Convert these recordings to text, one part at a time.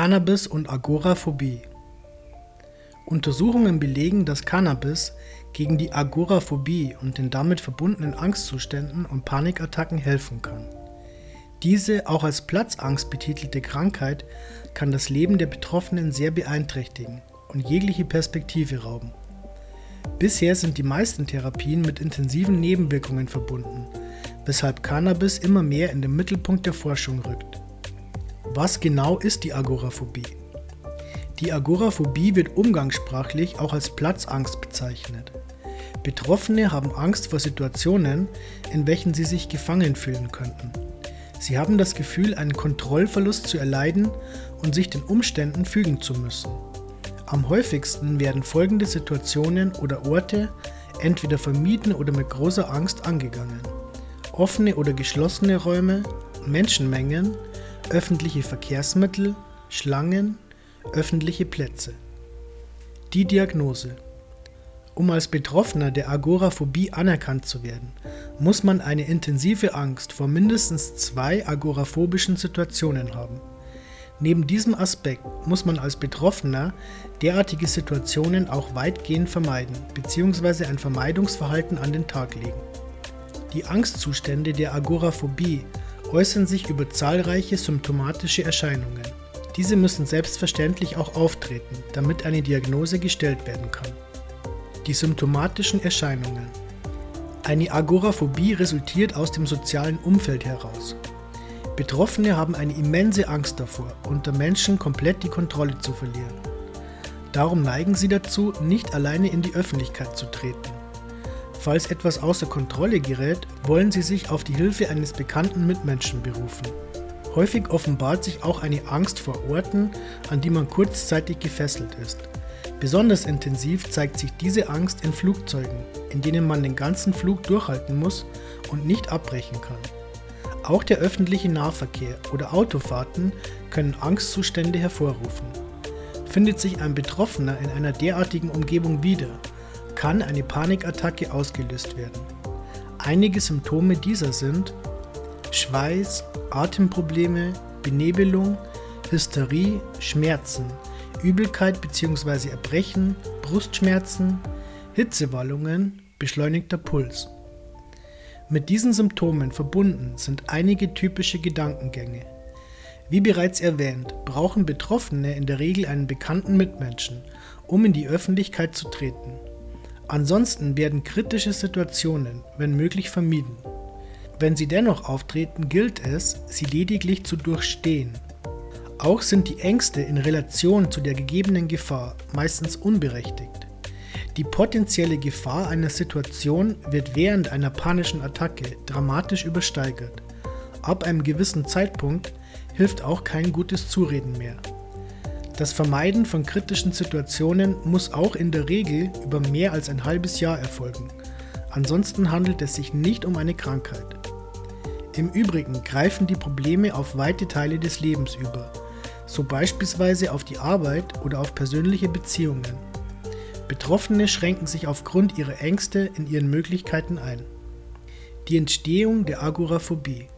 Cannabis und Agoraphobie. Untersuchungen belegen, dass Cannabis gegen die Agoraphobie und den damit verbundenen Angstzuständen und Panikattacken helfen kann. Diese auch als Platzangst betitelte Krankheit kann das Leben der Betroffenen sehr beeinträchtigen und jegliche Perspektive rauben. Bisher sind die meisten Therapien mit intensiven Nebenwirkungen verbunden, weshalb Cannabis immer mehr in den Mittelpunkt der Forschung rückt. Was genau ist die Agoraphobie? Die Agoraphobie wird umgangssprachlich auch als Platzangst bezeichnet. Betroffene haben Angst vor Situationen, in welchen sie sich gefangen fühlen könnten. Sie haben das Gefühl, einen Kontrollverlust zu erleiden und sich den Umständen fügen zu müssen. Am häufigsten werden folgende Situationen oder Orte entweder vermieden oder mit großer Angst angegangen. Offene oder geschlossene Räume, Menschenmengen, öffentliche Verkehrsmittel, Schlangen, öffentliche Plätze. Die Diagnose. Um als Betroffener der Agoraphobie anerkannt zu werden, muss man eine intensive Angst vor mindestens zwei agoraphobischen Situationen haben. Neben diesem Aspekt muss man als Betroffener derartige Situationen auch weitgehend vermeiden bzw. ein Vermeidungsverhalten an den Tag legen. Die Angstzustände der Agoraphobie äußern sich über zahlreiche symptomatische Erscheinungen. Diese müssen selbstverständlich auch auftreten, damit eine Diagnose gestellt werden kann. Die symptomatischen Erscheinungen. Eine Agoraphobie resultiert aus dem sozialen Umfeld heraus. Betroffene haben eine immense Angst davor, unter Menschen komplett die Kontrolle zu verlieren. Darum neigen sie dazu, nicht alleine in die Öffentlichkeit zu treten. Falls etwas außer Kontrolle gerät, wollen sie sich auf die Hilfe eines bekannten Mitmenschen berufen. Häufig offenbart sich auch eine Angst vor Orten, an die man kurzzeitig gefesselt ist. Besonders intensiv zeigt sich diese Angst in Flugzeugen, in denen man den ganzen Flug durchhalten muss und nicht abbrechen kann. Auch der öffentliche Nahverkehr oder Autofahrten können Angstzustände hervorrufen. Findet sich ein Betroffener in einer derartigen Umgebung wieder, kann eine Panikattacke ausgelöst werden. Einige Symptome dieser sind Schweiß, Atemprobleme, Benebelung, Hysterie, Schmerzen, Übelkeit bzw. Erbrechen, Brustschmerzen, Hitzewallungen, beschleunigter Puls. Mit diesen Symptomen verbunden sind einige typische Gedankengänge. Wie bereits erwähnt, brauchen Betroffene in der Regel einen bekannten Mitmenschen, um in die Öffentlichkeit zu treten. Ansonsten werden kritische Situationen, wenn möglich, vermieden. Wenn sie dennoch auftreten, gilt es, sie lediglich zu durchstehen. Auch sind die Ängste in Relation zu der gegebenen Gefahr meistens unberechtigt. Die potenzielle Gefahr einer Situation wird während einer panischen Attacke dramatisch übersteigert. Ab einem gewissen Zeitpunkt hilft auch kein gutes Zureden mehr. Das Vermeiden von kritischen Situationen muss auch in der Regel über mehr als ein halbes Jahr erfolgen. Ansonsten handelt es sich nicht um eine Krankheit. Im Übrigen greifen die Probleme auf weite Teile des Lebens über, so beispielsweise auf die Arbeit oder auf persönliche Beziehungen. Betroffene schränken sich aufgrund ihrer Ängste in ihren Möglichkeiten ein. Die Entstehung der Agoraphobie.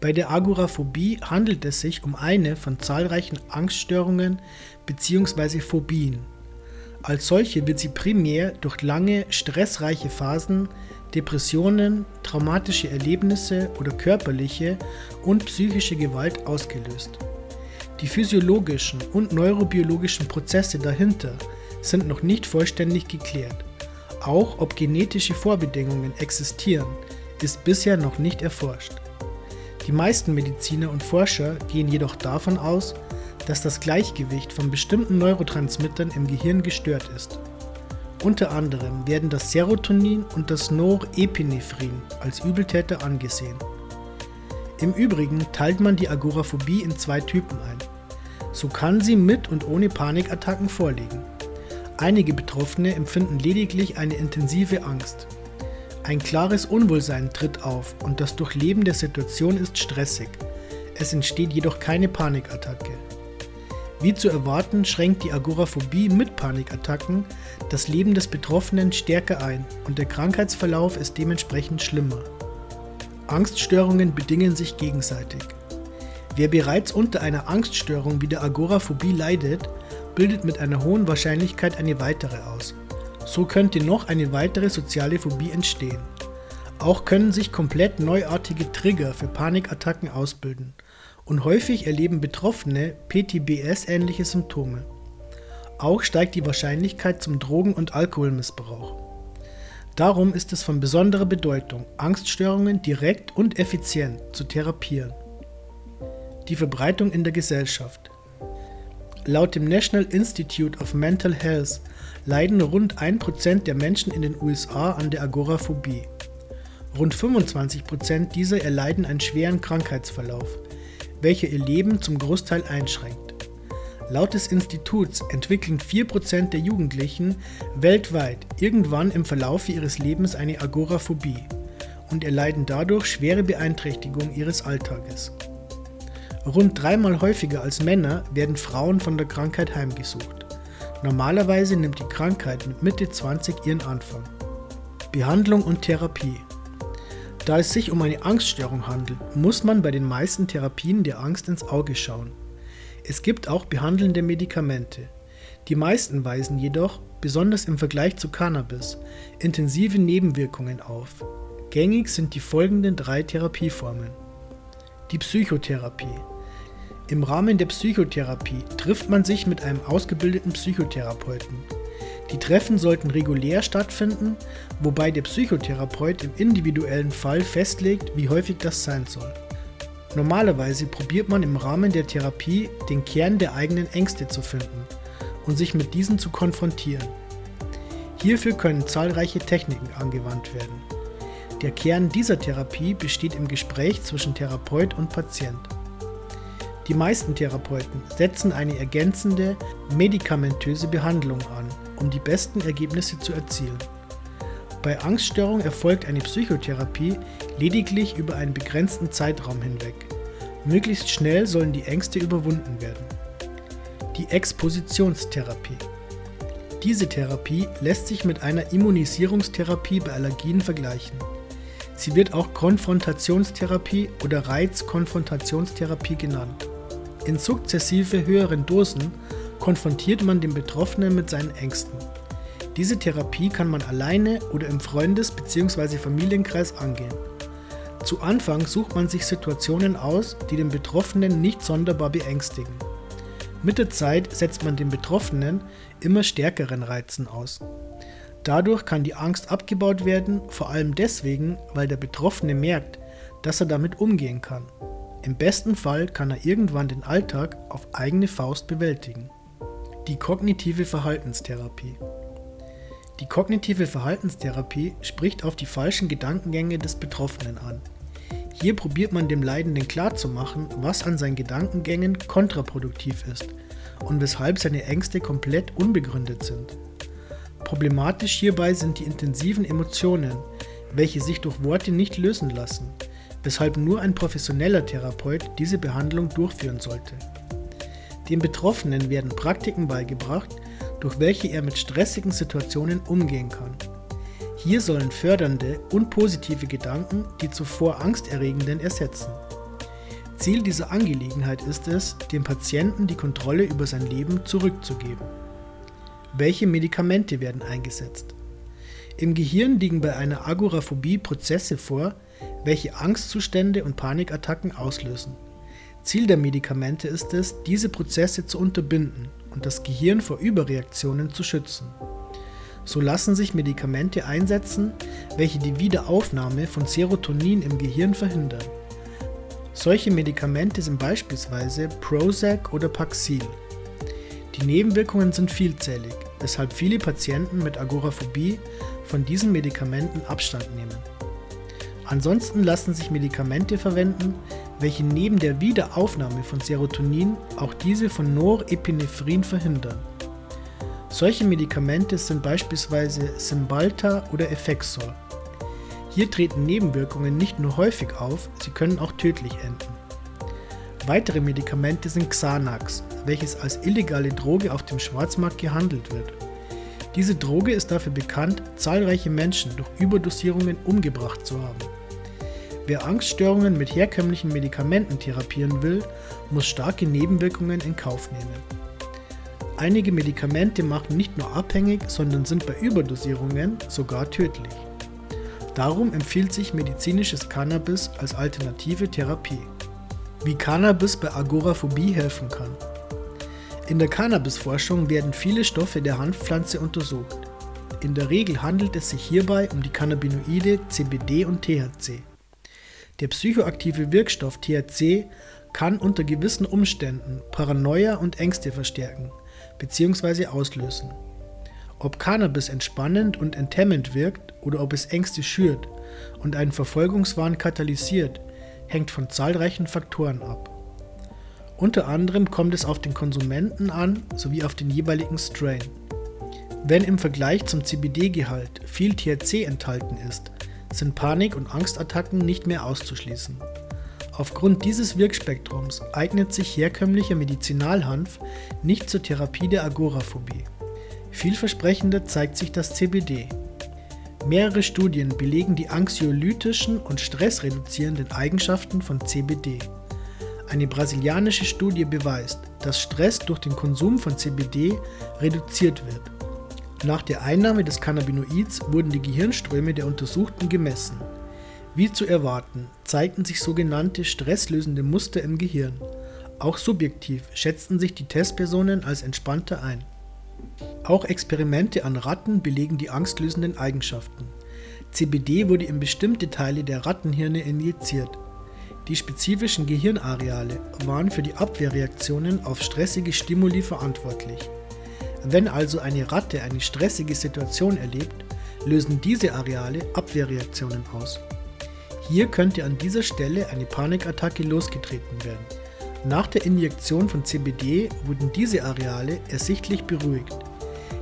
Bei der Agoraphobie handelt es sich um eine von zahlreichen Angststörungen bzw. Phobien. Als solche wird sie primär durch lange, stressreiche Phasen, Depressionen, traumatische Erlebnisse oder körperliche und psychische Gewalt ausgelöst. Die physiologischen und neurobiologischen Prozesse dahinter sind noch nicht vollständig geklärt. Auch ob genetische Vorbedingungen existieren, ist bisher noch nicht erforscht. Die meisten Mediziner und Forscher gehen jedoch davon aus, dass das Gleichgewicht von bestimmten Neurotransmittern im Gehirn gestört ist. Unter anderem werden das Serotonin und das Norepinephrin als Übeltäter angesehen. Im Übrigen teilt man die Agoraphobie in zwei Typen ein. So kann sie mit und ohne Panikattacken vorliegen. Einige Betroffene empfinden lediglich eine intensive Angst, ein klares Unwohlsein tritt auf und das Durchleben der Situation ist stressig. Es entsteht jedoch keine Panikattacke. Wie zu erwarten, schränkt die Agoraphobie mit Panikattacken das Leben des Betroffenen stärker ein und der Krankheitsverlauf ist dementsprechend schlimmer. Angststörungen bedingen sich gegenseitig. Wer bereits unter einer Angststörung wie der Agoraphobie leidet, bildet mit einer hohen Wahrscheinlichkeit eine weitere aus. So könnte noch eine weitere soziale Phobie entstehen. Auch können sich komplett neuartige Trigger für Panikattacken ausbilden und häufig erleben Betroffene PTBS-ähnliche Symptome. Auch steigt die Wahrscheinlichkeit zum Drogen- und Alkoholmissbrauch. Darum ist es von besonderer Bedeutung, Angststörungen direkt und effizient zu therapieren. Die Verbreitung in der Gesellschaft. Laut dem National Institute of Mental Health leiden rund 1% der Menschen in den USA an der Agoraphobie. Rund 25% dieser erleiden einen schweren Krankheitsverlauf, welcher ihr Leben zum Großteil einschränkt. Laut des Instituts entwickeln 4% der Jugendlichen weltweit irgendwann im Verlauf ihres Lebens eine Agoraphobie und erleiden dadurch schwere Beeinträchtigung ihres Alltages. Rund dreimal häufiger als Männer werden Frauen von der Krankheit heimgesucht. Normalerweise nimmt die Krankheit mit Mitte 20 ihren Anfang. Behandlung und Therapie. Da es sich um eine Angststörung handelt, muss man bei den meisten Therapien der Angst ins Auge schauen. Es gibt auch behandelnde Medikamente. Die meisten weisen jedoch, besonders im Vergleich zu Cannabis, intensive Nebenwirkungen auf. Gängig sind die folgenden drei Therapieformen. Die Psychotherapie. Im Rahmen der Psychotherapie trifft man sich mit einem ausgebildeten Psychotherapeuten. Die Treffen sollten regulär stattfinden, wobei der Psychotherapeut im individuellen Fall festlegt, wie häufig das sein soll. Normalerweise probiert man im Rahmen der Therapie den Kern der eigenen Ängste zu finden und sich mit diesen zu konfrontieren. Hierfür können zahlreiche Techniken angewandt werden. Der Kern dieser Therapie besteht im Gespräch zwischen Therapeut und Patient. Die meisten Therapeuten setzen eine ergänzende, medikamentöse Behandlung an, um die besten Ergebnisse zu erzielen. Bei Angststörung erfolgt eine Psychotherapie lediglich über einen begrenzten Zeitraum hinweg. Möglichst schnell sollen die Ängste überwunden werden. Die Expositionstherapie. Diese Therapie lässt sich mit einer Immunisierungstherapie bei Allergien vergleichen. Sie wird auch Konfrontationstherapie oder Reizkonfrontationstherapie genannt. In sukzessive höheren Dosen konfrontiert man den Betroffenen mit seinen Ängsten. Diese Therapie kann man alleine oder im Freundes- bzw. Familienkreis angehen. Zu Anfang sucht man sich Situationen aus, die den Betroffenen nicht sonderbar beängstigen. Mit der Zeit setzt man den Betroffenen immer stärkeren Reizen aus. Dadurch kann die Angst abgebaut werden, vor allem deswegen, weil der Betroffene merkt, dass er damit umgehen kann. Im besten Fall kann er irgendwann den Alltag auf eigene Faust bewältigen. Die kognitive Verhaltenstherapie. Die kognitive Verhaltenstherapie spricht auf die falschen Gedankengänge des Betroffenen an. Hier probiert man dem Leidenden klarzumachen, was an seinen Gedankengängen kontraproduktiv ist und weshalb seine Ängste komplett unbegründet sind. Problematisch hierbei sind die intensiven Emotionen, welche sich durch Worte nicht lösen lassen, weshalb nur ein professioneller Therapeut diese Behandlung durchführen sollte. Dem Betroffenen werden Praktiken beigebracht, durch welche er mit stressigen Situationen umgehen kann. Hier sollen fördernde und positive Gedanken die zuvor angsterregenden ersetzen. Ziel dieser Angelegenheit ist es, dem Patienten die Kontrolle über sein Leben zurückzugeben. Welche Medikamente werden eingesetzt? Im Gehirn liegen bei einer Agoraphobie Prozesse vor, welche Angstzustände und Panikattacken auslösen. Ziel der Medikamente ist es, diese Prozesse zu unterbinden und das Gehirn vor Überreaktionen zu schützen. So lassen sich Medikamente einsetzen, welche die Wiederaufnahme von Serotonin im Gehirn verhindern. Solche Medikamente sind beispielsweise Prozac oder Paxil. Die Nebenwirkungen sind vielzählig, weshalb viele Patienten mit Agoraphobie von diesen Medikamenten Abstand nehmen. Ansonsten lassen sich Medikamente verwenden, welche neben der Wiederaufnahme von Serotonin auch diese von Norepinephrin verhindern. Solche Medikamente sind beispielsweise Cymbalta oder Effexor. Hier treten Nebenwirkungen nicht nur häufig auf, sie können auch tödlich enden. Weitere Medikamente sind Xanax, welches als illegale Droge auf dem Schwarzmarkt gehandelt wird. Diese Droge ist dafür bekannt, zahlreiche Menschen durch Überdosierungen umgebracht zu haben. Wer Angststörungen mit herkömmlichen Medikamenten therapieren will, muss starke Nebenwirkungen in Kauf nehmen. Einige Medikamente machen nicht nur abhängig, sondern sind bei Überdosierungen sogar tödlich. Darum empfiehlt sich medizinisches Cannabis als alternative Therapie. Wie Cannabis bei Agoraphobie helfen kann. In der Cannabisforschung werden viele Stoffe der Hanfpflanze untersucht. In der Regel handelt es sich hierbei um die Cannabinoide CBD und THC. Der psychoaktive Wirkstoff THC kann unter gewissen Umständen Paranoia und Ängste verstärken bzw. auslösen. Ob Cannabis entspannend und enthemmend wirkt oder ob es Ängste schürt und einen Verfolgungswahn katalysiert, hängt von zahlreichen Faktoren ab. Unter anderem kommt es auf den Konsumenten an sowie auf den jeweiligen Strain. Wenn im Vergleich zum CBD-Gehalt viel THC enthalten ist, sind Panik- und Angstattacken nicht mehr auszuschließen. Aufgrund dieses Wirkspektrums eignet sich herkömmlicher Medizinalhanf nicht zur Therapie der Agoraphobie. Vielversprechender zeigt sich das CBD. Mehrere Studien belegen die anxiolytischen und stressreduzierenden Eigenschaften von CBD. Eine brasilianische Studie beweist, dass Stress durch den Konsum von CBD reduziert wird. Nach der Einnahme des Cannabinoids wurden die Gehirnströme der Untersuchten gemessen. Wie zu erwarten, zeigten sich sogenannte stresslösende Muster im Gehirn. Auch subjektiv schätzten sich die Testpersonen als entspannter ein. Auch Experimente an Ratten belegen die angstlösenden Eigenschaften. CBD wurde in bestimmte Teile der Rattenhirne injiziert. Die spezifischen Gehirnareale waren für die Abwehrreaktionen auf stressige Stimuli verantwortlich. Wenn also eine Ratte eine stressige Situation erlebt, lösen diese Areale Abwehrreaktionen aus. Hier könnte an dieser Stelle eine Panikattacke losgetreten werden. Nach der Injektion von CBD wurden diese Areale ersichtlich beruhigt.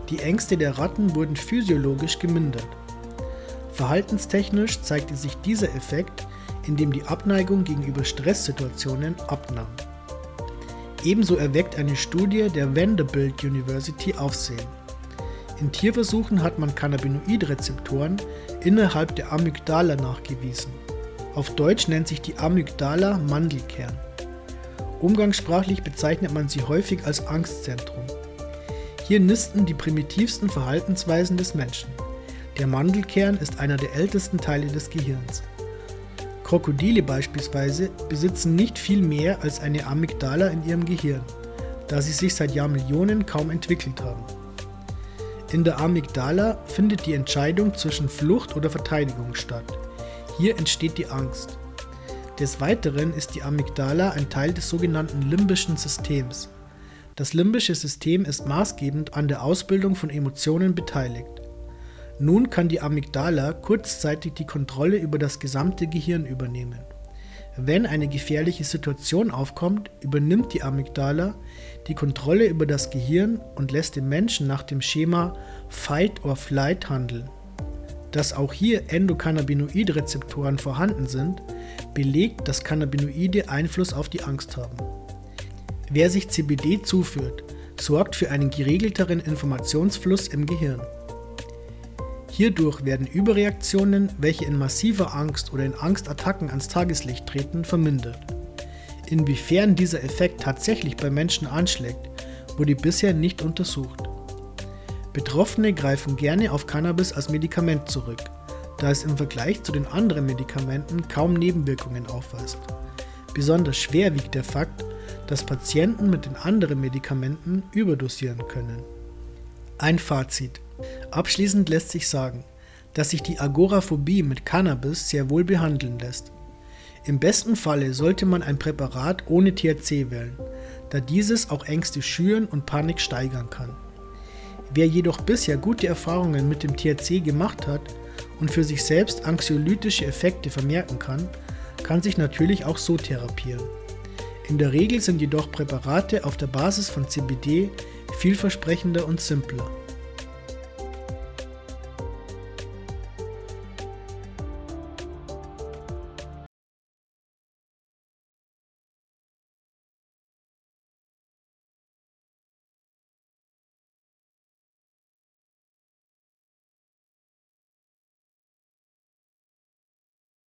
Die Ängste der Ratten wurden physiologisch gemindert. Verhaltenstechnisch zeigte sich dieser Effekt, indem die Abneigung gegenüber Stresssituationen abnahm. Ebenso erweckt eine Studie der Vanderbilt University Aufsehen. In Tierversuchen hat man Cannabinoidrezeptoren innerhalb der Amygdala nachgewiesen. Auf Deutsch nennt sich die Amygdala Mandelkern. Umgangssprachlich bezeichnet man sie häufig als Angstzentrum. Hier nisten die primitivsten Verhaltensweisen des Menschen. Der Mandelkern ist einer der ältesten Teile des Gehirns. Krokodile beispielsweise besitzen nicht viel mehr als eine Amygdala in ihrem Gehirn, da sie sich seit Jahrmillionen kaum entwickelt haben. In der Amygdala findet die Entscheidung zwischen Flucht oder Verteidigung statt. Hier entsteht die Angst. Des Weiteren ist die Amygdala ein Teil des sogenannten limbischen Systems. Das limbische System ist maßgebend an der Ausbildung von Emotionen beteiligt. Nun kann die Amygdala kurzzeitig die Kontrolle über das gesamte Gehirn übernehmen. Wenn eine gefährliche Situation aufkommt, übernimmt die Amygdala die Kontrolle über das Gehirn und lässt den Menschen nach dem Schema Fight or Flight handeln. Dass auch hier Endokannabinoidrezeptoren vorhanden sind, belegt, dass Cannabinoide Einfluss auf die Angst haben. Wer sich CBD zuführt, sorgt für einen geregelteren Informationsfluss im Gehirn. Hierdurch werden Überreaktionen, welche in massiver Angst oder in Angstattacken ans Tageslicht treten, vermindert. Inwiefern dieser Effekt tatsächlich bei Menschen anschlägt, wurde bisher nicht untersucht. Betroffene greifen gerne auf Cannabis als Medikament zurück, da es im Vergleich zu den anderen Medikamenten kaum Nebenwirkungen aufweist. Besonders schwer wiegt der Fakt, dass Patienten mit den anderen Medikamenten überdosieren können. Ein Fazit. Abschließend lässt sich sagen, dass sich die Agoraphobie mit Cannabis sehr wohl behandeln lässt. Im besten Falle sollte man ein Präparat ohne THC wählen, da dieses auch Ängste schüren und Panik steigern kann. Wer jedoch bisher gute Erfahrungen mit dem THC gemacht hat und für sich selbst anxiolytische Effekte vermerken kann, kann sich natürlich auch so therapieren. In der Regel sind jedoch Präparate auf der Basis von CBD vielversprechender und simpler.